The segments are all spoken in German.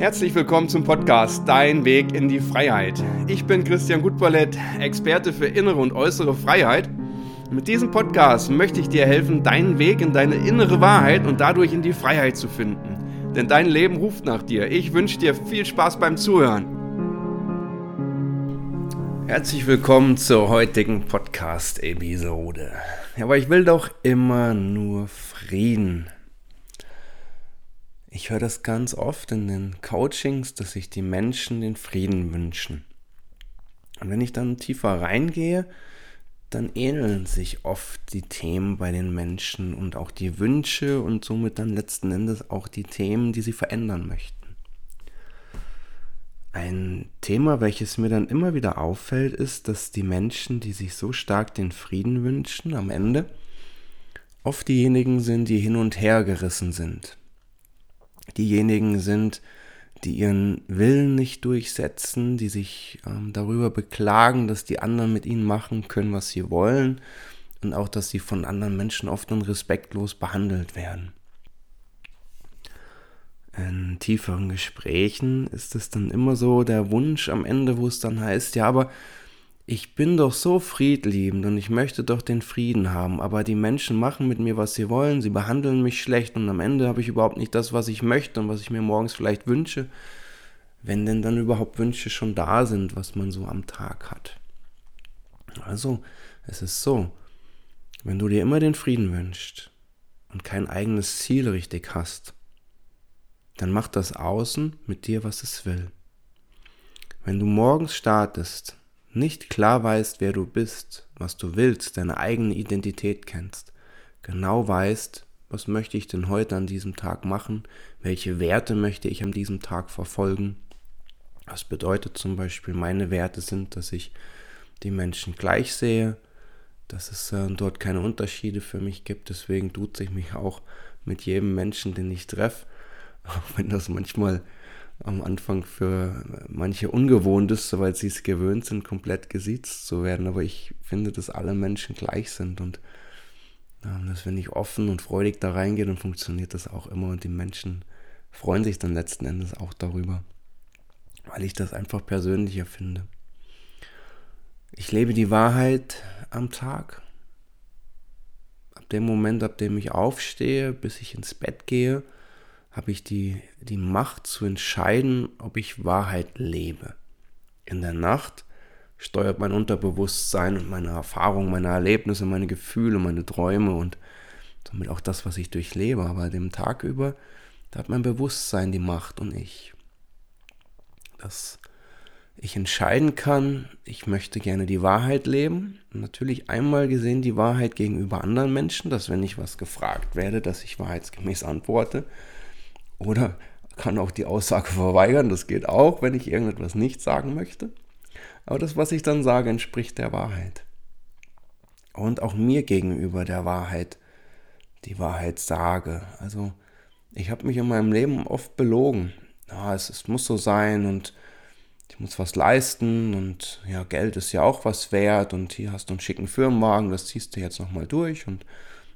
Herzlich willkommen zum Podcast Dein Weg in die Freiheit. Ich bin Christian Gutballett, Experte für innere und äußere Freiheit. Mit diesem Podcast möchte ich dir helfen, deinen Weg in deine innere Wahrheit und dadurch in die Freiheit zu finden. Denn dein Leben ruft nach dir. Ich wünsche dir viel Spaß beim Zuhören. Herzlich willkommen zur heutigen Podcast-Episode. Aber ich will doch immer nur Frieden. Ich höre das ganz oft in den Coachings, dass sich die Menschen den Frieden wünschen. Und wenn ich dann tiefer reingehe, dann ähneln sich oft die Themen bei den Menschen und auch die Wünsche und somit dann letzten Endes auch die Themen, die sie verändern möchten. Ein Thema, welches mir dann immer wieder auffällt, ist, dass die Menschen, die sich so stark den Frieden wünschen, am Ende oft diejenigen sind, die hin und her gerissen sind diejenigen sind, die ihren Willen nicht durchsetzen, die sich ähm, darüber beklagen, dass die anderen mit ihnen machen können, was sie wollen und auch, dass sie von anderen Menschen oft und respektlos behandelt werden. In tieferen Gesprächen ist es dann immer so der Wunsch am Ende, wo es dann heißt, ja, aber ich bin doch so friedliebend und ich möchte doch den Frieden haben, aber die Menschen machen mit mir, was sie wollen, sie behandeln mich schlecht und am Ende habe ich überhaupt nicht das, was ich möchte und was ich mir morgens vielleicht wünsche, wenn denn dann überhaupt Wünsche schon da sind, was man so am Tag hat. Also, es ist so, wenn du dir immer den Frieden wünschst und kein eigenes Ziel richtig hast, dann macht das Außen mit dir, was es will. Wenn du morgens startest nicht klar weißt, wer du bist, was du willst, deine eigene Identität kennst, genau weißt, was möchte ich denn heute an diesem Tag machen, welche Werte möchte ich an diesem Tag verfolgen. Was bedeutet zum Beispiel, meine Werte sind, dass ich die Menschen gleich sehe, dass es äh, dort keine Unterschiede für mich gibt. Deswegen tut sich mich auch mit jedem Menschen, den ich treffe, auch wenn das manchmal am Anfang für manche ungewohnt ist, weil sie es gewöhnt sind, komplett gesiezt zu werden. Aber ich finde, dass alle Menschen gleich sind und dass wenn ich offen und freudig da reingehe, dann funktioniert das auch immer und die Menschen freuen sich dann letzten Endes auch darüber, weil ich das einfach persönlicher finde. Ich lebe die Wahrheit am Tag. Ab dem Moment, ab dem ich aufstehe, bis ich ins Bett gehe, habe ich die, die Macht zu entscheiden, ob ich Wahrheit lebe. In der Nacht steuert mein Unterbewusstsein und meine Erfahrungen, meine Erlebnisse, meine Gefühle, meine Träume und somit auch das, was ich durchlebe. Aber dem Tag über, da hat mein Bewusstsein die Macht und ich. Dass ich entscheiden kann, ich möchte gerne die Wahrheit leben. Und natürlich einmal gesehen die Wahrheit gegenüber anderen Menschen, dass wenn ich was gefragt werde, dass ich wahrheitsgemäß antworte. Oder kann auch die Aussage verweigern, das geht auch, wenn ich irgendetwas nicht sagen möchte. Aber das, was ich dann sage, entspricht der Wahrheit. Und auch mir gegenüber der Wahrheit, die Wahrheit sage. Also ich habe mich in meinem Leben oft belogen. Ja, es, es muss so sein und ich muss was leisten und ja, Geld ist ja auch was wert und hier hast du einen schicken Firmenwagen, das ziehst du jetzt nochmal durch und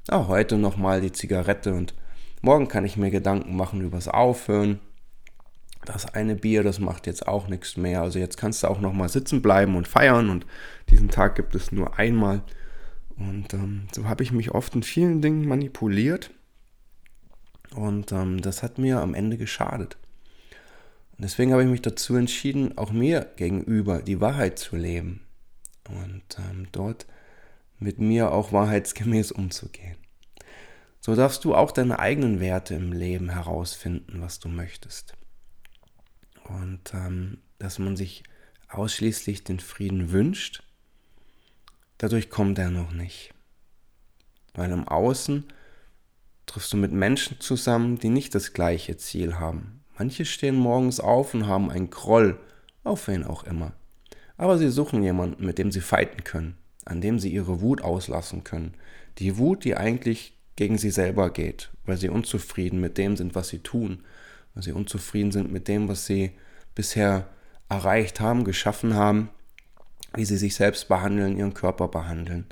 ja, heute nochmal die Zigarette und Morgen kann ich mir Gedanken machen übers Aufhören. Das eine Bier, das macht jetzt auch nichts mehr. Also jetzt kannst du auch noch mal sitzen bleiben und feiern und diesen Tag gibt es nur einmal. Und ähm, so habe ich mich oft in vielen Dingen manipuliert und ähm, das hat mir am Ende geschadet. Und deswegen habe ich mich dazu entschieden, auch mir gegenüber die Wahrheit zu leben und ähm, dort mit mir auch wahrheitsgemäß umzugehen. So darfst du auch deine eigenen Werte im Leben herausfinden, was du möchtest. Und ähm, dass man sich ausschließlich den Frieden wünscht, dadurch kommt er noch nicht. Weil im Außen triffst du mit Menschen zusammen, die nicht das gleiche Ziel haben. Manche stehen morgens auf und haben einen Groll, auf wen auch immer. Aber sie suchen jemanden, mit dem sie fighten können, an dem sie ihre Wut auslassen können. Die Wut, die eigentlich gegen sie selber geht, weil sie unzufrieden mit dem sind, was sie tun, weil sie unzufrieden sind mit dem, was sie bisher erreicht haben, geschaffen haben, wie sie sich selbst behandeln, ihren Körper behandeln.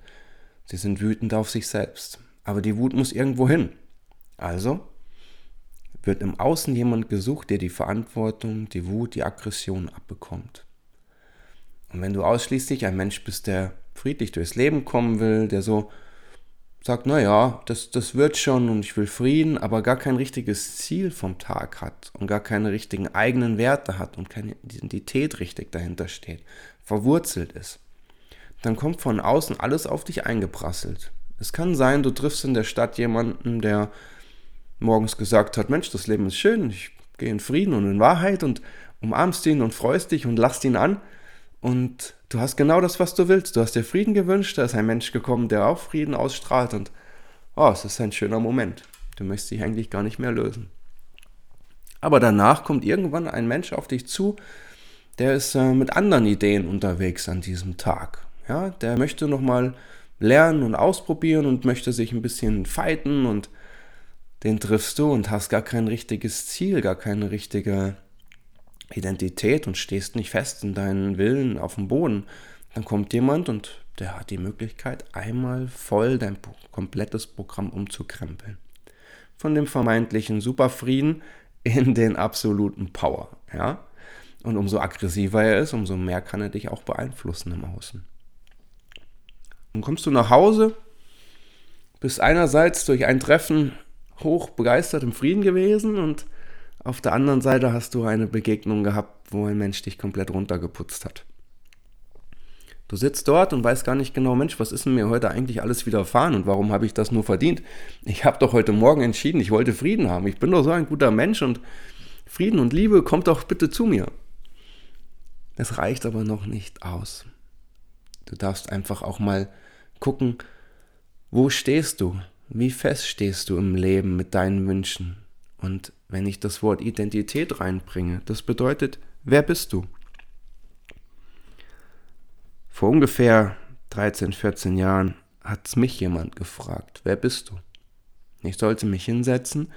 Sie sind wütend auf sich selbst. Aber die Wut muss irgendwo hin. Also wird im Außen jemand gesucht, der die Verantwortung, die Wut, die Aggression abbekommt. Und wenn du ausschließlich ein Mensch bist, der friedlich durchs Leben kommen will, der so sagt, naja, das, das wird schon und ich will Frieden, aber gar kein richtiges Ziel vom Tag hat und gar keine richtigen eigenen Werte hat und keine Identität richtig dahinter steht, verwurzelt ist, dann kommt von außen alles auf dich eingeprasselt. Es kann sein, du triffst in der Stadt jemanden, der morgens gesagt hat, Mensch, das Leben ist schön, ich gehe in Frieden und in Wahrheit und umarmst ihn und freust dich und lachst ihn an und du hast genau das, was du willst. Du hast dir Frieden gewünscht, da ist ein Mensch gekommen, der auch Frieden ausstrahlt und oh, es ist ein schöner Moment. Du möchtest dich eigentlich gar nicht mehr lösen. Aber danach kommt irgendwann ein Mensch auf dich zu, der ist äh, mit anderen Ideen unterwegs an diesem Tag. Ja, der möchte nochmal lernen und ausprobieren und möchte sich ein bisschen fighten und den triffst du und hast gar kein richtiges Ziel, gar keine richtige Identität und stehst nicht fest in deinen Willen auf dem Boden, dann kommt jemand und der hat die Möglichkeit, einmal voll dein komplettes Programm umzukrempeln. Von dem vermeintlichen Superfrieden in den absoluten Power. Ja? Und umso aggressiver er ist, umso mehr kann er dich auch beeinflussen im Außen. Dann kommst du nach Hause, bist einerseits durch ein Treffen hoch begeistert im Frieden gewesen und auf der anderen Seite hast du eine Begegnung gehabt, wo ein Mensch dich komplett runtergeputzt hat. Du sitzt dort und weißt gar nicht genau, Mensch, was ist mir heute eigentlich alles widerfahren und warum habe ich das nur verdient? Ich habe doch heute Morgen entschieden, ich wollte Frieden haben. Ich bin doch so ein guter Mensch und Frieden und Liebe kommt doch bitte zu mir. Es reicht aber noch nicht aus. Du darfst einfach auch mal gucken, wo stehst du? Wie fest stehst du im Leben mit deinen Wünschen? Und wenn ich das Wort Identität reinbringe, das bedeutet, wer bist du? Vor ungefähr 13, 14 Jahren hat mich jemand gefragt, wer bist du? Ich sollte mich hinsetzen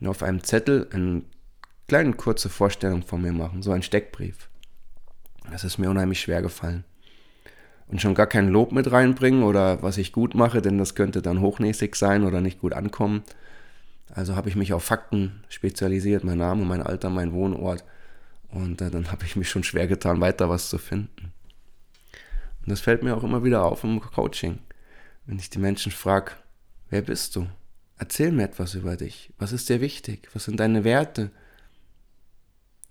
und auf einem Zettel eine kleine kurze Vorstellung von mir machen, so ein Steckbrief. Das ist mir unheimlich schwer gefallen. Und schon gar kein Lob mit reinbringen oder was ich gut mache, denn das könnte dann hochnäsig sein oder nicht gut ankommen. Also habe ich mich auf Fakten spezialisiert, mein Name, mein Alter, mein Wohnort. Und äh, dann habe ich mich schon schwer getan, weiter was zu finden. Und das fällt mir auch immer wieder auf im Coaching. Wenn ich die Menschen frage, wer bist du? Erzähl mir etwas über dich. Was ist dir wichtig? Was sind deine Werte?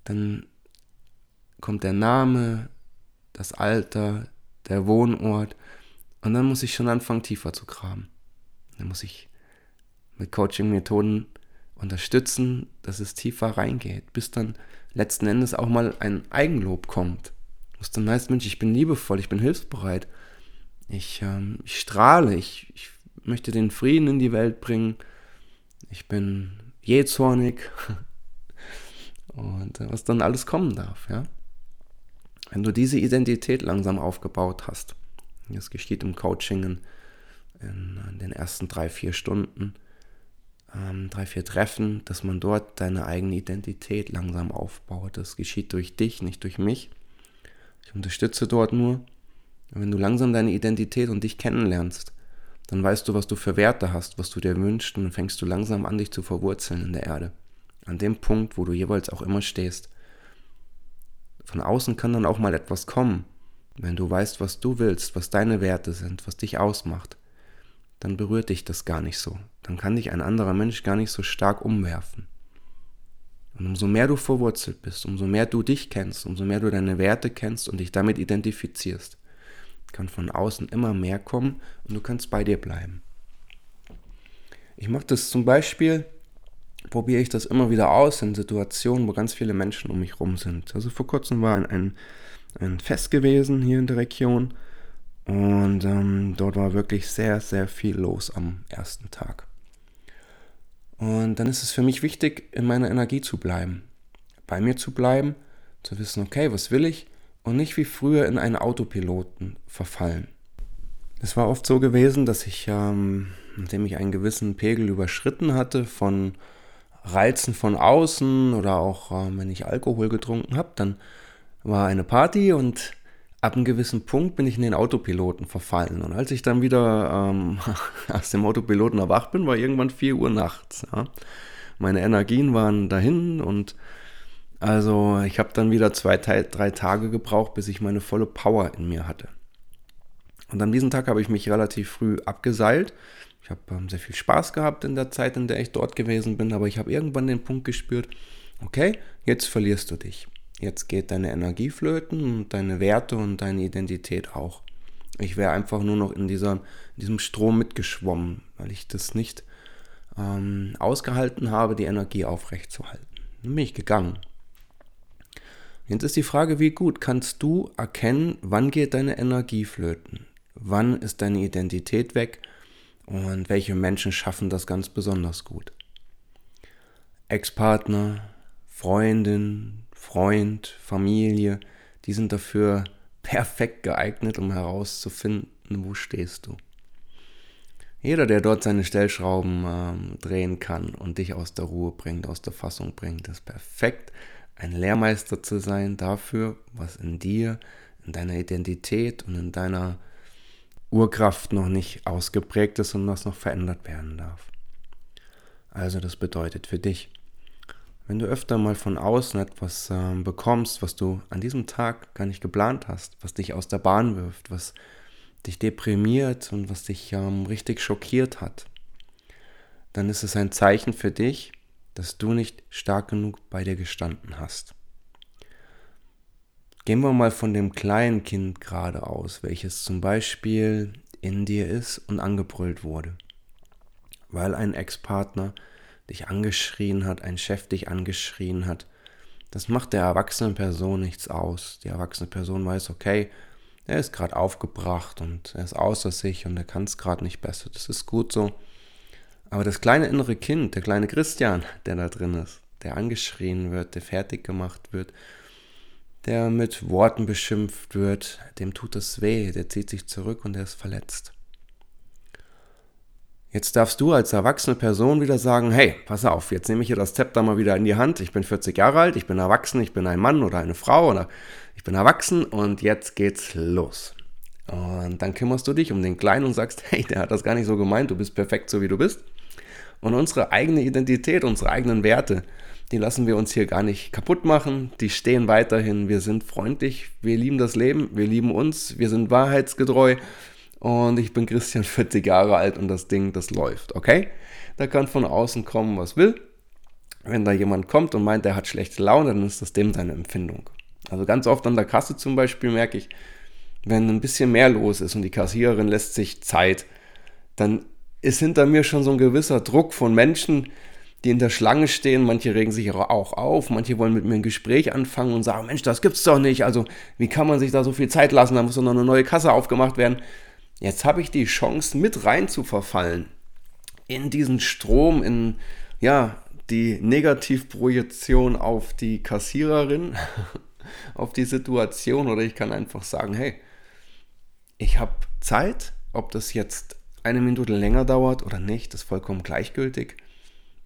Dann kommt der Name, das Alter, der Wohnort. Und dann muss ich schon anfangen, tiefer zu graben. Dann muss ich mit Coaching-Methoden unterstützen, dass es tiefer reingeht, bis dann letzten Endes auch mal ein Eigenlob kommt. Was dann heißt, Mensch, ich bin liebevoll, ich bin hilfsbereit, ich, ähm, ich strahle, ich, ich möchte den Frieden in die Welt bringen, ich bin jähzornig und äh, was dann alles kommen darf, ja. Wenn du diese Identität langsam aufgebaut hast, das geschieht im Coaching in, in den ersten drei, vier Stunden, ähm, drei, vier Treffen, dass man dort deine eigene Identität langsam aufbaut. Das geschieht durch dich, nicht durch mich. Ich unterstütze dort nur. Wenn du langsam deine Identität und dich kennenlernst, dann weißt du, was du für Werte hast, was du dir wünschst und fängst du langsam an, dich zu verwurzeln in der Erde. An dem Punkt, wo du jeweils auch immer stehst. Von außen kann dann auch mal etwas kommen, wenn du weißt, was du willst, was deine Werte sind, was dich ausmacht dann berührt dich das gar nicht so. Dann kann dich ein anderer Mensch gar nicht so stark umwerfen. Und umso mehr du verwurzelt bist, umso mehr du dich kennst, umso mehr du deine Werte kennst und dich damit identifizierst, kann von außen immer mehr kommen und du kannst bei dir bleiben. Ich mache das zum Beispiel, probiere ich das immer wieder aus in Situationen, wo ganz viele Menschen um mich rum sind. Also vor kurzem war ein, ein Fest gewesen hier in der Region und ähm, dort war wirklich sehr, sehr viel los am ersten Tag. Und dann ist es für mich wichtig, in meiner Energie zu bleiben. Bei mir zu bleiben, zu wissen, okay, was will ich? Und nicht wie früher in einen Autopiloten verfallen. Es war oft so gewesen, dass ich, ähm, nachdem ich einen gewissen Pegel überschritten hatte von Reizen von außen oder auch äh, wenn ich Alkohol getrunken habe, dann war eine Party und ab einem gewissen Punkt bin ich in den Autopiloten verfallen. Und als ich dann wieder ähm, aus dem Autopiloten erwacht bin, war irgendwann 4 Uhr nachts. Ja. meine Energien waren dahin und also ich habe dann wieder zwei, drei Tage gebraucht, bis ich meine volle Power in mir hatte. Und an diesem Tag habe ich mich relativ früh abgeseilt. Ich habe ähm, sehr viel Spaß gehabt in der Zeit, in der ich dort gewesen bin, aber ich habe irgendwann den Punkt gespürt, okay, jetzt verlierst du dich. Jetzt geht deine Energie flöten und deine Werte und deine Identität auch. Ich wäre einfach nur noch in, dieser, in diesem Strom mitgeschwommen, weil ich das nicht ähm, ausgehalten habe, die Energie aufrechtzuerhalten. Dann bin ich gegangen. Jetzt ist die Frage, wie gut kannst du erkennen, wann geht deine Energie flöten? Wann ist deine Identität weg? Und welche Menschen schaffen das ganz besonders gut? Ex-Partner, Freundin, Freund, Familie, die sind dafür perfekt geeignet, um herauszufinden, wo stehst du. Jeder, der dort seine Stellschrauben äh, drehen kann und dich aus der Ruhe bringt, aus der Fassung bringt, ist perfekt, ein Lehrmeister zu sein dafür, was in dir, in deiner Identität und in deiner Urkraft noch nicht ausgeprägt ist und was noch verändert werden darf. Also das bedeutet für dich, wenn du öfter mal von außen etwas äh, bekommst, was du an diesem Tag gar nicht geplant hast, was dich aus der Bahn wirft, was dich deprimiert und was dich ähm, richtig schockiert hat, dann ist es ein Zeichen für dich, dass du nicht stark genug bei dir gestanden hast. Gehen wir mal von dem kleinen Kind gerade aus, welches zum Beispiel in dir ist und angebrüllt wurde, weil ein Ex-Partner dich angeschrien hat, ein Chef dich angeschrien hat. Das macht der erwachsenen Person nichts aus. Die erwachsene Person weiß, okay, er ist gerade aufgebracht und er ist außer sich und er kann es gerade nicht besser. Das ist gut so. Aber das kleine innere Kind, der kleine Christian, der da drin ist, der angeschrien wird, der fertig gemacht wird, der mit Worten beschimpft wird, dem tut es weh, der zieht sich zurück und er ist verletzt. Jetzt darfst du als erwachsene Person wieder sagen, hey, pass auf, jetzt nehme ich hier das Zepter mal wieder in die Hand. Ich bin 40 Jahre alt, ich bin erwachsen, ich bin ein Mann oder eine Frau oder ich bin erwachsen und jetzt geht's los. Und dann kümmerst du dich um den Kleinen und sagst, hey, der hat das gar nicht so gemeint, du bist perfekt so wie du bist. Und unsere eigene Identität, unsere eigenen Werte, die lassen wir uns hier gar nicht kaputt machen. Die stehen weiterhin. Wir sind freundlich, wir lieben das Leben, wir lieben uns, wir sind wahrheitsgetreu und ich bin Christian 40 Jahre alt und das Ding, das läuft, okay? Da kann von außen kommen, was will. Wenn da jemand kommt und meint, er hat schlechte Laune, dann ist das dem seine Empfindung. Also ganz oft an der Kasse zum Beispiel merke ich, wenn ein bisschen mehr los ist und die Kassiererin lässt sich Zeit, dann ist hinter mir schon so ein gewisser Druck von Menschen, die in der Schlange stehen. Manche regen sich auch auf, manche wollen mit mir ein Gespräch anfangen und sagen, Mensch, das gibt's doch nicht. Also wie kann man sich da so viel Zeit lassen? Da muss doch noch eine neue Kasse aufgemacht werden. Jetzt habe ich die Chance, mit rein zu verfallen in diesen Strom, in ja, die Negativprojektion auf die Kassiererin, auf die Situation oder ich kann einfach sagen, hey, ich habe Zeit, ob das jetzt eine Minute länger dauert oder nicht, ist vollkommen gleichgültig.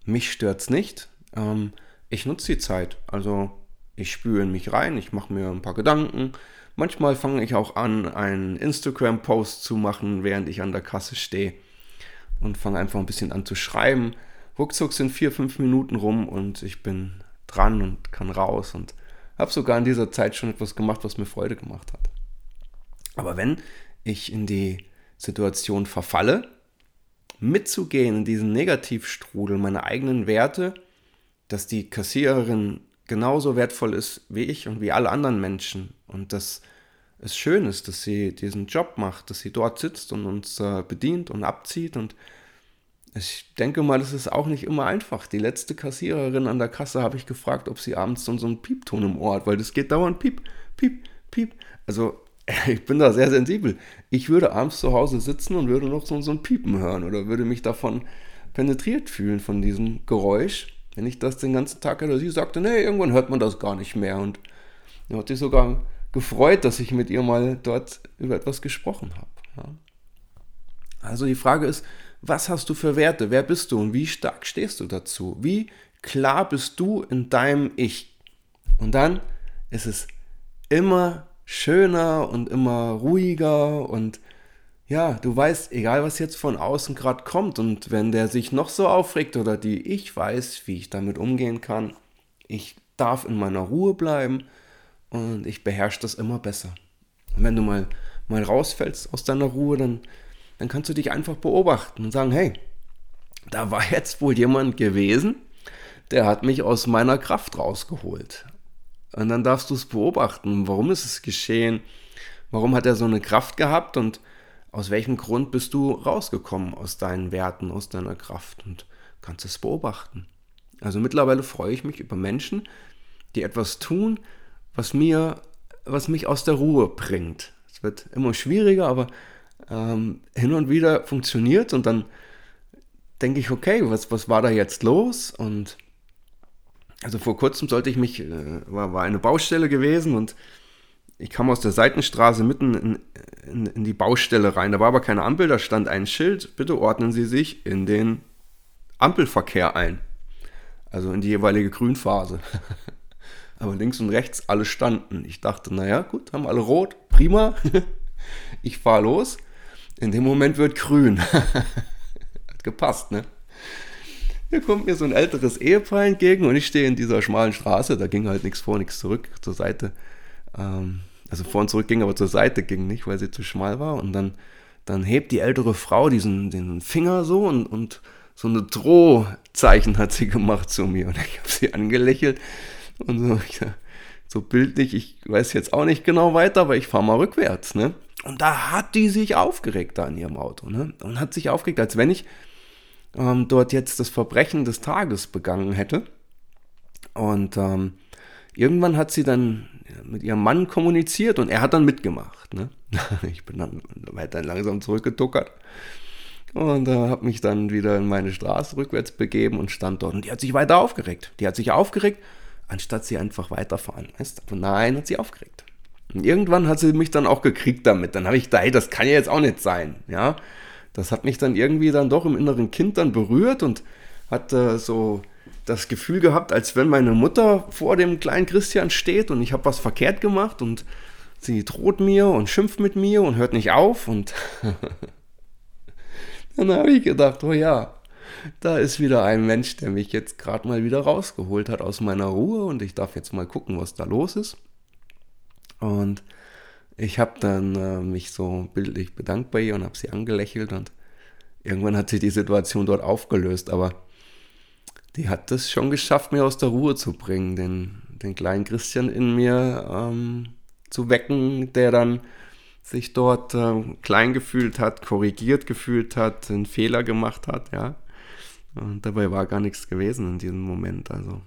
Mich stört es nicht. Ähm, ich nutze die Zeit. Also ich spüre in mich rein, ich mache mir ein paar Gedanken, Manchmal fange ich auch an, einen Instagram-Post zu machen, während ich an der Kasse stehe und fange einfach ein bisschen an zu schreiben. Ruckzuck sind vier, fünf Minuten rum und ich bin dran und kann raus und habe sogar in dieser Zeit schon etwas gemacht, was mir Freude gemacht hat. Aber wenn ich in die Situation verfalle, mitzugehen in diesen Negativstrudel, meine eigenen Werte, dass die Kassiererin genauso wertvoll ist wie ich und wie alle anderen Menschen. Und dass es schön ist, dass sie diesen Job macht, dass sie dort sitzt und uns äh, bedient und abzieht. Und ich denke mal, es ist auch nicht immer einfach. Die letzte Kassiererin an der Kasse habe ich gefragt, ob sie abends so einen Piepton im Ohr hat, weil das geht dauernd Piep, Piep, Piep. Also ich bin da sehr sensibel. Ich würde abends zu Hause sitzen und würde noch so, ein Piepen hören oder würde mich davon penetriert fühlen von diesem Geräusch wenn ich das den ganzen Tag oder sie sagte, nee, irgendwann hört man das gar nicht mehr. Und er hat sich sogar gefreut, dass ich mit ihr mal dort über etwas gesprochen habe. Ja. Also die Frage ist, was hast du für Werte? Wer bist du und wie stark stehst du dazu? Wie klar bist du in deinem Ich? Und dann ist es immer schöner und immer ruhiger und ja, du weißt, egal was jetzt von außen gerade kommt und wenn der sich noch so aufregt oder die, ich weiß, wie ich damit umgehen kann. Ich darf in meiner Ruhe bleiben und ich beherrsche das immer besser. Und wenn du mal, mal rausfällst aus deiner Ruhe, dann, dann kannst du dich einfach beobachten und sagen, hey, da war jetzt wohl jemand gewesen, der hat mich aus meiner Kraft rausgeholt. Und dann darfst du es beobachten, warum ist es geschehen, warum hat er so eine Kraft gehabt und aus welchem Grund bist du rausgekommen aus deinen Werten, aus deiner Kraft und kannst es beobachten. Also mittlerweile freue ich mich über Menschen, die etwas tun, was mir, was mich aus der Ruhe bringt. Es wird immer schwieriger, aber ähm, hin und wieder funktioniert und dann denke ich, okay, was, was war da jetzt los? Und also vor kurzem sollte ich mich, äh, war, war eine Baustelle gewesen und ich kam aus der Seitenstraße mitten in, in, in, die Baustelle rein. Da war aber keine Ampel, da stand ein Schild. Bitte ordnen Sie sich in den Ampelverkehr ein. Also in die jeweilige Grünphase. aber links und rechts alle standen. Ich dachte, naja, gut, haben alle rot, prima. ich fahre los. In dem Moment wird grün. Hat gepasst, ne? Hier kommt mir so ein älteres Ehepaar entgegen und ich stehe in dieser schmalen Straße. Da ging halt nichts vor, nichts zurück zur Seite ähm, also vor und zurück ging, aber zur Seite ging nicht, weil sie zu schmal war. Und dann, dann hebt die ältere Frau diesen den Finger so und, und so eine Drohzeichen hat sie gemacht zu mir. Und ich habe sie angelächelt und so, so bildlich, ich weiß jetzt auch nicht genau weiter, aber ich fahre mal rückwärts. Ne? Und da hat die sich aufgeregt da in ihrem Auto. Ne? Und hat sich aufgeregt, als wenn ich ähm, dort jetzt das Verbrechen des Tages begangen hätte. Und ähm, irgendwann hat sie dann mit ihrem Mann kommuniziert und er hat dann mitgemacht. Ne? Ich bin dann weiter langsam zurückgetuckert und äh, habe mich dann wieder in meine Straße rückwärts begeben und stand dort. Und die hat sich weiter aufgeregt. Die hat sich aufgeregt, anstatt sie einfach weiterfahren lässt. Aber nein, hat sie aufgeregt. Und irgendwann hat sie mich dann auch gekriegt damit. Dann habe ich gedacht, hey, das kann ja jetzt auch nicht sein. Ja, das hat mich dann irgendwie dann doch im inneren Kind dann berührt und hat äh, so das Gefühl gehabt, als wenn meine Mutter vor dem kleinen Christian steht und ich habe was verkehrt gemacht und sie droht mir und schimpft mit mir und hört nicht auf und dann habe ich gedacht, oh ja, da ist wieder ein Mensch, der mich jetzt gerade mal wieder rausgeholt hat aus meiner Ruhe und ich darf jetzt mal gucken, was da los ist. Und ich habe dann äh, mich so bildlich bedankt bei ihr und habe sie angelächelt und irgendwann hat sich die Situation dort aufgelöst, aber die hat es schon geschafft, mir aus der Ruhe zu bringen, den, den kleinen Christian in mir ähm, zu wecken, der dann sich dort äh, klein gefühlt hat, korrigiert gefühlt hat, einen Fehler gemacht hat, ja. Und dabei war gar nichts gewesen in diesem Moment. Also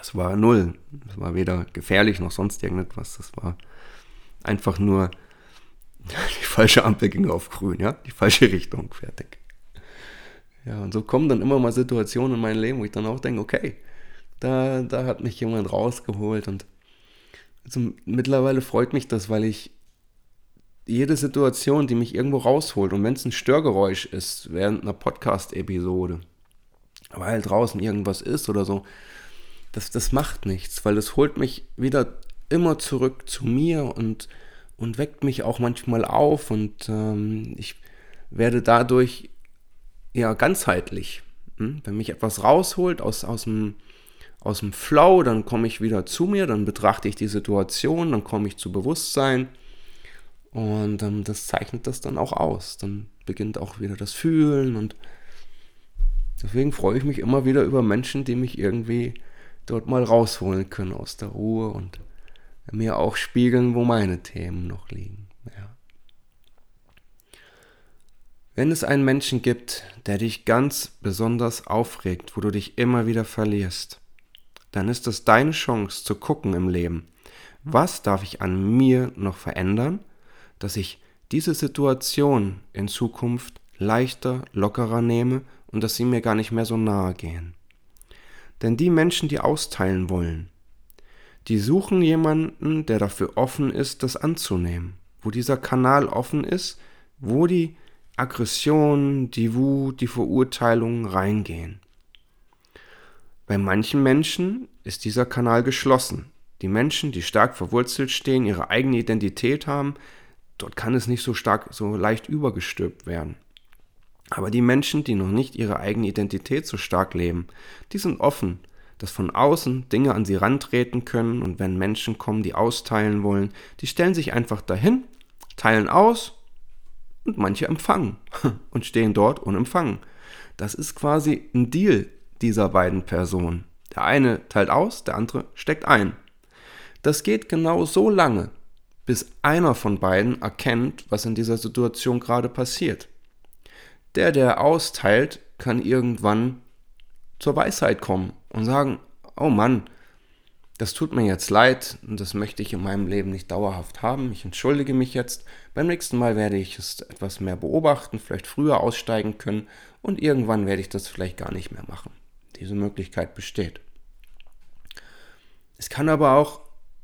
es war null. Es war weder gefährlich noch sonst irgendetwas. Das war einfach nur die falsche Ampel ging auf grün, ja, die falsche Richtung, fertig. Ja, und so kommen dann immer mal Situationen in meinem Leben, wo ich dann auch denke, okay, da, da hat mich jemand rausgeholt und also mittlerweile freut mich das, weil ich jede Situation, die mich irgendwo rausholt und wenn es ein Störgeräusch ist während einer Podcast-Episode, weil draußen irgendwas ist oder so, das, das macht nichts, weil das holt mich wieder immer zurück zu mir und, und weckt mich auch manchmal auf und ähm, ich werde dadurch ja ganzheitlich. Hm? Wenn mich etwas rausholt aus, aus, dem, aus dem Flow, dann komme ich wieder zu mir, dann betrachte ich die Situation, dann komme ich zu Bewusstsein und ähm, das zeichnet das dann auch aus. Dann beginnt auch wieder das Fühlen und deswegen freue ich mich immer wieder über Menschen, die mich irgendwie dort mal rausholen können aus der Ruhe und mir auch spiegeln, wo meine Themen noch liegen. Ja. Wenn es einen Menschen gibt, der dich ganz besonders aufregt, wo du dich immer wieder verlierst, dann ist es deine Chance zu gucken im Leben, was darf ich an mir noch verändern, dass ich diese Situation in Zukunft leichter, lockerer nehme und dass sie mir gar nicht mehr so nahe gehen. Denn die Menschen, die austeilen wollen, die suchen jemanden, der dafür offen ist, das anzunehmen, wo dieser Kanal offen ist, wo die Aggression, die Wut, die Verurteilung reingehen. Bei manchen Menschen ist dieser Kanal geschlossen. Die Menschen, die stark verwurzelt stehen, ihre eigene Identität haben, dort kann es nicht so stark, so leicht übergestülpt werden. Aber die Menschen, die noch nicht ihre eigene Identität so stark leben, die sind offen, dass von außen Dinge an sie rantreten können und wenn Menschen kommen, die austeilen wollen, die stellen sich einfach dahin, teilen aus und manche empfangen und stehen dort und empfangen. Das ist quasi ein Deal dieser beiden Personen. Der eine teilt aus, der andere steckt ein. Das geht genau so lange, bis einer von beiden erkennt, was in dieser Situation gerade passiert. Der, der austeilt, kann irgendwann zur Weisheit kommen und sagen, oh Mann, das tut mir jetzt leid und das möchte ich in meinem Leben nicht dauerhaft haben. Ich entschuldige mich jetzt. Beim nächsten Mal werde ich es etwas mehr beobachten, vielleicht früher aussteigen können und irgendwann werde ich das vielleicht gar nicht mehr machen. Diese Möglichkeit besteht. Es kann aber auch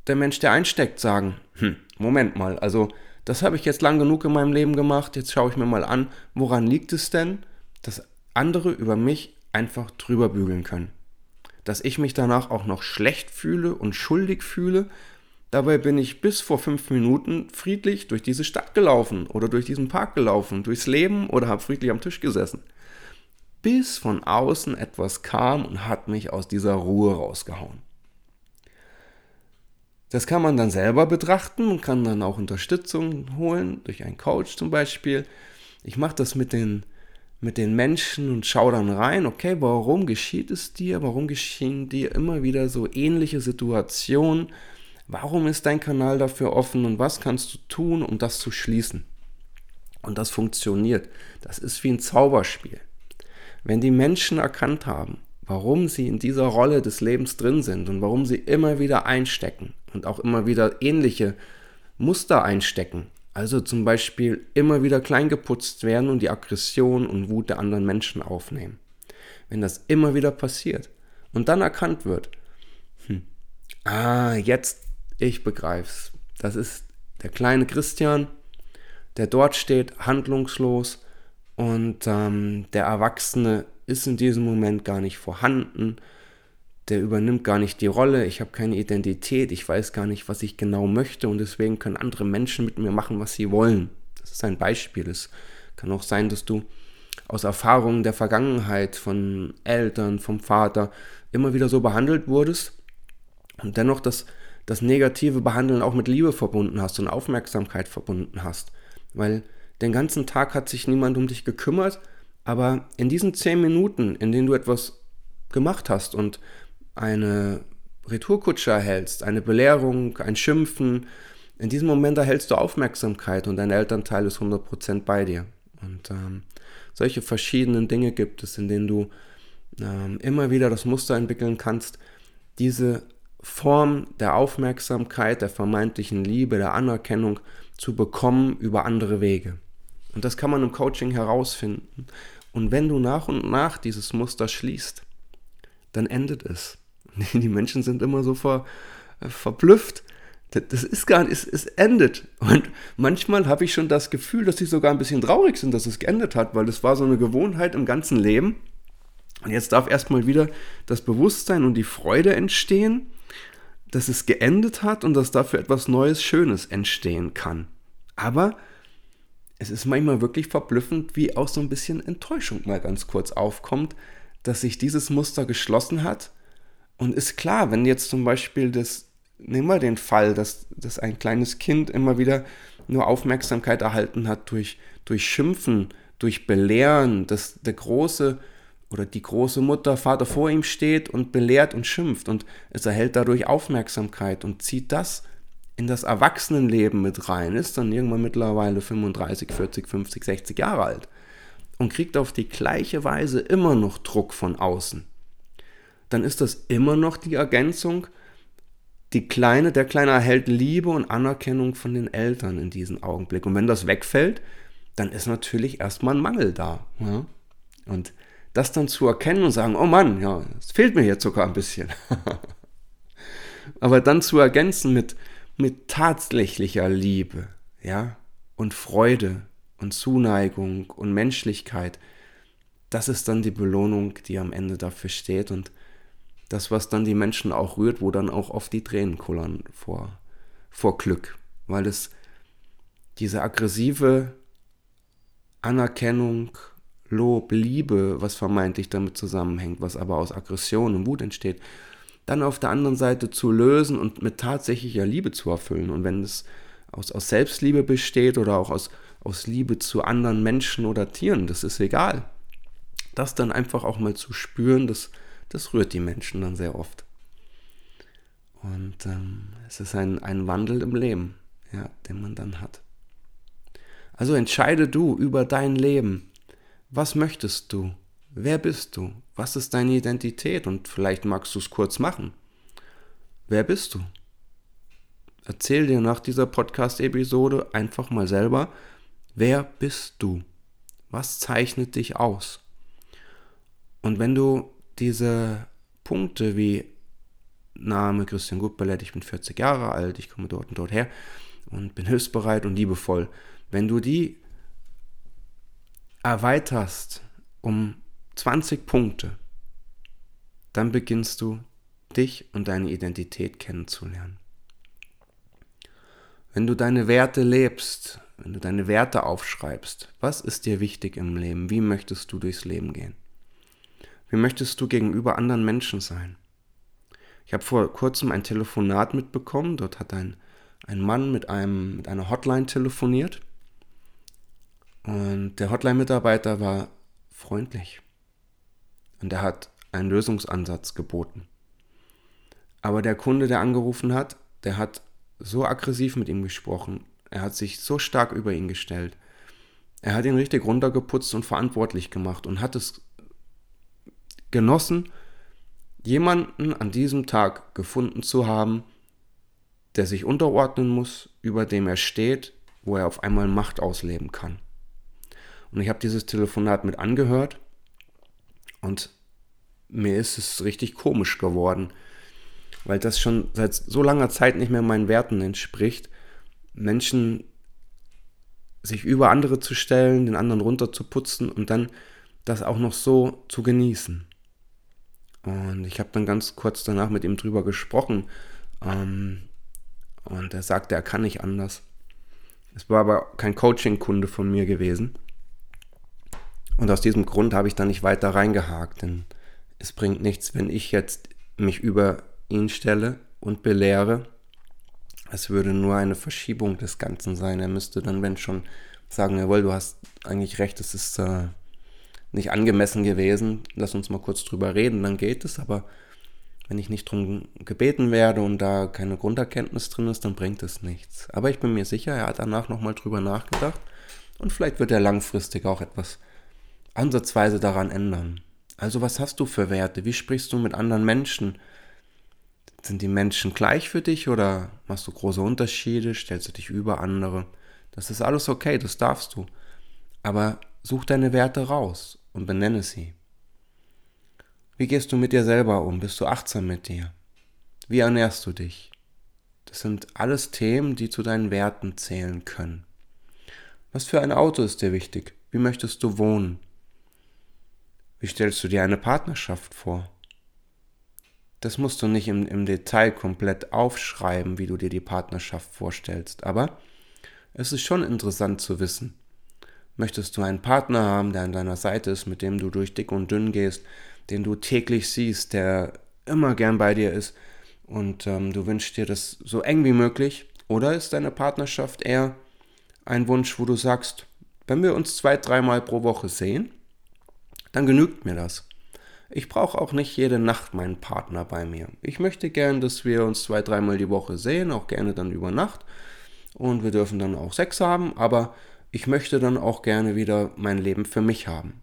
der Mensch, der einsteckt, sagen, hm, Moment mal, also das habe ich jetzt lang genug in meinem Leben gemacht, jetzt schaue ich mir mal an, woran liegt es denn, dass andere über mich einfach drüber bügeln können dass ich mich danach auch noch schlecht fühle und schuldig fühle. Dabei bin ich bis vor fünf Minuten friedlich durch diese Stadt gelaufen oder durch diesen Park gelaufen, durchs Leben oder habe friedlich am Tisch gesessen. Bis von außen etwas kam und hat mich aus dieser Ruhe rausgehauen. Das kann man dann selber betrachten und kann dann auch Unterstützung holen, durch einen Coach zum Beispiel. Ich mache das mit den mit den Menschen und schau dann rein, okay, warum geschieht es dir? Warum geschehen dir immer wieder so ähnliche Situationen? Warum ist dein Kanal dafür offen und was kannst du tun, um das zu schließen? Und das funktioniert. Das ist wie ein Zauberspiel. Wenn die Menschen erkannt haben, warum sie in dieser Rolle des Lebens drin sind und warum sie immer wieder einstecken und auch immer wieder ähnliche Muster einstecken, also zum Beispiel immer wieder kleingeputzt werden und die Aggression und Wut der anderen Menschen aufnehmen. Wenn das immer wieder passiert und dann erkannt wird, hm, ah, jetzt, ich begreif's. Das ist der kleine Christian, der dort steht, handlungslos und ähm, der Erwachsene ist in diesem Moment gar nicht vorhanden der übernimmt gar nicht die Rolle, ich habe keine Identität, ich weiß gar nicht, was ich genau möchte und deswegen können andere Menschen mit mir machen, was sie wollen. Das ist ein Beispiel. Es kann auch sein, dass du aus Erfahrungen der Vergangenheit von Eltern, vom Vater immer wieder so behandelt wurdest und dennoch das, das negative Behandeln auch mit Liebe verbunden hast und Aufmerksamkeit verbunden hast. Weil den ganzen Tag hat sich niemand um dich gekümmert, aber in diesen zehn Minuten, in denen du etwas gemacht hast und eine Retourkutsche erhältst, eine Belehrung, ein Schimpfen, in diesem Moment erhältst du Aufmerksamkeit und dein Elternteil ist 100% bei dir. Und ähm, solche verschiedenen Dinge gibt es, in denen du ähm, immer wieder das Muster entwickeln kannst, diese Form der Aufmerksamkeit, der vermeintlichen Liebe, der Anerkennung zu bekommen über andere Wege. Und das kann man im Coaching herausfinden. Und wenn du nach und nach dieses Muster schließt, dann endet es. Die Menschen sind immer so ver, äh, verblüfft. Das ist gar nicht, es, es endet. Und manchmal habe ich schon das Gefühl, dass sie sogar ein bisschen traurig sind, dass es geendet hat, weil es war so eine Gewohnheit im ganzen Leben. Und jetzt darf erstmal wieder das Bewusstsein und die Freude entstehen, dass es geendet hat und dass dafür etwas Neues, Schönes entstehen kann. Aber es ist manchmal wirklich verblüffend, wie auch so ein bisschen Enttäuschung mal ganz kurz aufkommt, dass sich dieses Muster geschlossen hat und ist klar, wenn jetzt zum Beispiel das, nehmen wir den Fall, dass, dass ein kleines Kind immer wieder nur Aufmerksamkeit erhalten hat durch, durch Schimpfen, durch Belehren, dass der große oder die große Mutter, Vater vor ihm steht und belehrt und schimpft und es erhält dadurch Aufmerksamkeit und zieht das in das Erwachsenenleben mit rein, ist dann irgendwann mittlerweile 35, 40, 50, 60 Jahre alt und kriegt auf die gleiche Weise immer noch Druck von außen dann ist das immer noch die Ergänzung. Die Kleine, der Kleine erhält Liebe und Anerkennung von den Eltern in diesem Augenblick. Und wenn das wegfällt, dann ist natürlich erstmal ein Mangel da. Ja? Und das dann zu erkennen und sagen, oh Mann, ja, es fehlt mir jetzt sogar ein bisschen. Aber dann zu ergänzen mit, mit tatsächlicher Liebe, ja, und Freude und Zuneigung und Menschlichkeit, das ist dann die Belohnung, die am Ende dafür steht. Und das, was dann die Menschen auch rührt, wo dann auch oft die Tränen kullern vor, vor Glück, weil es diese aggressive Anerkennung, Lob, Liebe, was vermeintlich damit zusammenhängt, was aber aus Aggression und Wut entsteht, dann auf der anderen Seite zu lösen und mit tatsächlicher Liebe zu erfüllen. Und wenn es aus, aus Selbstliebe besteht oder auch aus, aus Liebe zu anderen Menschen oder Tieren, das ist egal. Das dann einfach auch mal zu spüren, das, das rührt die Menschen dann sehr oft. Und ähm, es ist ein, ein Wandel im Leben, ja, den man dann hat. Also entscheide du über dein Leben. Was möchtest du? Wer bist du? Was ist deine Identität? Und vielleicht magst du es kurz machen. Wer bist du? Erzähl dir nach dieser Podcast-Episode einfach mal selber, wer bist du? Was zeichnet dich aus? Und wenn du diese Punkte wie Name Christian Gutballett, ich bin 40 Jahre alt, ich komme dort und dort her und bin hilfsbereit und liebevoll, wenn du die erweiterst um 20 Punkte, dann beginnst du dich und deine Identität kennenzulernen. Wenn du deine Werte lebst, wenn du deine Werte aufschreibst, was ist dir wichtig im Leben? Wie möchtest du durchs Leben gehen? Wie möchtest du gegenüber anderen Menschen sein? Ich habe vor kurzem ein Telefonat mitbekommen. Dort hat ein, ein Mann mit, einem, mit einer Hotline telefoniert. Und der Hotline-Mitarbeiter war freundlich. Und er hat einen Lösungsansatz geboten. Aber der Kunde, der angerufen hat, der hat so aggressiv mit ihm gesprochen. Er hat sich so stark über ihn gestellt. Er hat ihn richtig runtergeputzt und verantwortlich gemacht und hat es genossen, jemanden an diesem Tag gefunden zu haben, der sich unterordnen muss, über dem er steht, wo er auf einmal Macht ausleben kann. Und ich habe dieses Telefonat mit angehört und mir ist es richtig komisch geworden, weil das schon seit so langer Zeit nicht mehr meinen Werten entspricht, Menschen sich über andere zu stellen, den anderen runterzuputzen und dann das auch noch so zu genießen. Und ich habe dann ganz kurz danach mit ihm drüber gesprochen. Ähm, und er sagte, er kann nicht anders. Es war aber kein Coaching-Kunde von mir gewesen. Und aus diesem Grund habe ich da nicht weiter reingehakt, denn es bringt nichts, wenn ich jetzt mich über ihn stelle und belehre. Es würde nur eine Verschiebung des Ganzen sein. Er müsste dann, wenn schon, sagen, jawohl, du hast eigentlich recht, es ist äh, nicht angemessen gewesen. Lass uns mal kurz drüber reden, dann geht es. Aber wenn ich nicht drum gebeten werde und da keine Grunderkenntnis drin ist, dann bringt es nichts. Aber ich bin mir sicher, er hat danach nochmal drüber nachgedacht und vielleicht wird er langfristig auch etwas ansatzweise daran ändern. Also was hast du für Werte? Wie sprichst du mit anderen Menschen? Sind die Menschen gleich für dich oder machst du große Unterschiede? Stellst du dich über andere? Das ist alles okay, das darfst du. Aber such deine Werte raus und benenne sie. Wie gehst du mit dir selber um? Bist du achtsam mit dir? Wie ernährst du dich? Das sind alles Themen, die zu deinen Werten zählen können. Was für ein Auto ist dir wichtig? Wie möchtest du wohnen? Wie stellst du dir eine Partnerschaft vor? Das musst du nicht im, im Detail komplett aufschreiben, wie du dir die Partnerschaft vorstellst, aber es ist schon interessant zu wissen, Möchtest du einen Partner haben, der an deiner Seite ist, mit dem du durch dick und dünn gehst, den du täglich siehst, der immer gern bei dir ist und ähm, du wünschst dir das so eng wie möglich? Oder ist deine Partnerschaft eher ein Wunsch, wo du sagst, wenn wir uns zwei, dreimal pro Woche sehen, dann genügt mir das. Ich brauche auch nicht jede Nacht meinen Partner bei mir. Ich möchte gern, dass wir uns zwei, dreimal die Woche sehen, auch gerne dann über Nacht. Und wir dürfen dann auch Sex haben, aber ich möchte dann auch gerne wieder mein Leben für mich haben.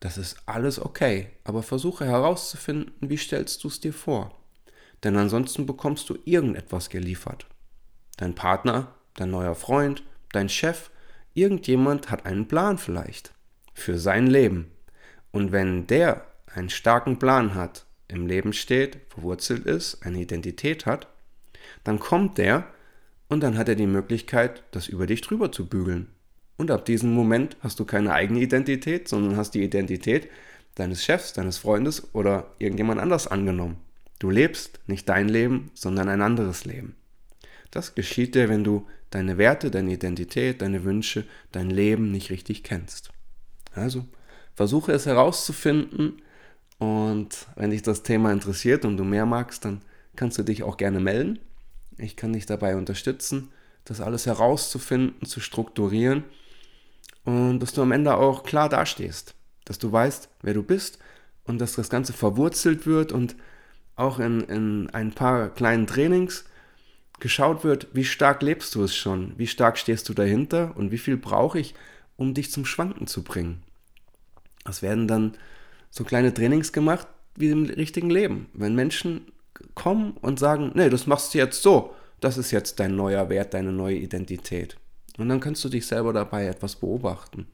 Das ist alles okay, aber versuche herauszufinden, wie stellst du es dir vor. Denn ansonsten bekommst du irgendetwas geliefert. Dein Partner, dein neuer Freund, dein Chef, irgendjemand hat einen Plan vielleicht für sein Leben. Und wenn der einen starken Plan hat, im Leben steht, verwurzelt ist, eine Identität hat, dann kommt der und dann hat er die Möglichkeit, das über dich drüber zu bügeln. Und ab diesem Moment hast du keine eigene Identität, sondern hast die Identität deines Chefs, deines Freundes oder irgendjemand anders angenommen. Du lebst nicht dein Leben, sondern ein anderes Leben. Das geschieht dir, wenn du deine Werte, deine Identität, deine Wünsche, dein Leben nicht richtig kennst. Also versuche es herauszufinden und wenn dich das Thema interessiert und du mehr magst, dann kannst du dich auch gerne melden. Ich kann dich dabei unterstützen, das alles herauszufinden, zu strukturieren und dass du am Ende auch klar dastehst, dass du weißt, wer du bist und dass das Ganze verwurzelt wird und auch in, in ein paar kleinen Trainings geschaut wird, wie stark lebst du es schon, wie stark stehst du dahinter und wie viel brauche ich, um dich zum Schwanken zu bringen. Es werden dann so kleine Trainings gemacht wie im richtigen Leben. Wenn Menschen kommen und sagen, nee, das machst du jetzt so, das ist jetzt dein neuer Wert, deine neue Identität. Und dann kannst du dich selber dabei etwas beobachten.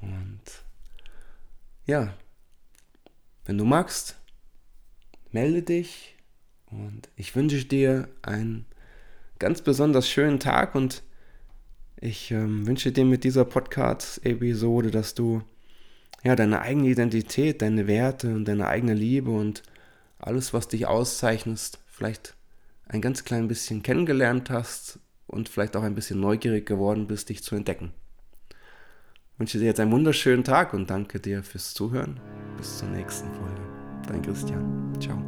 Und ja, wenn du magst, melde dich und ich wünsche dir einen ganz besonders schönen Tag und ich ähm, wünsche dir mit dieser Podcast-Episode, dass du ja deine eigene Identität, deine Werte und deine eigene Liebe und alles, was dich auszeichnet, vielleicht ein ganz klein bisschen kennengelernt hast und vielleicht auch ein bisschen neugierig geworden bist, dich zu entdecken. Ich wünsche dir jetzt einen wunderschönen Tag und danke dir fürs Zuhören. Bis zur nächsten Folge. Dein Christian. Ciao.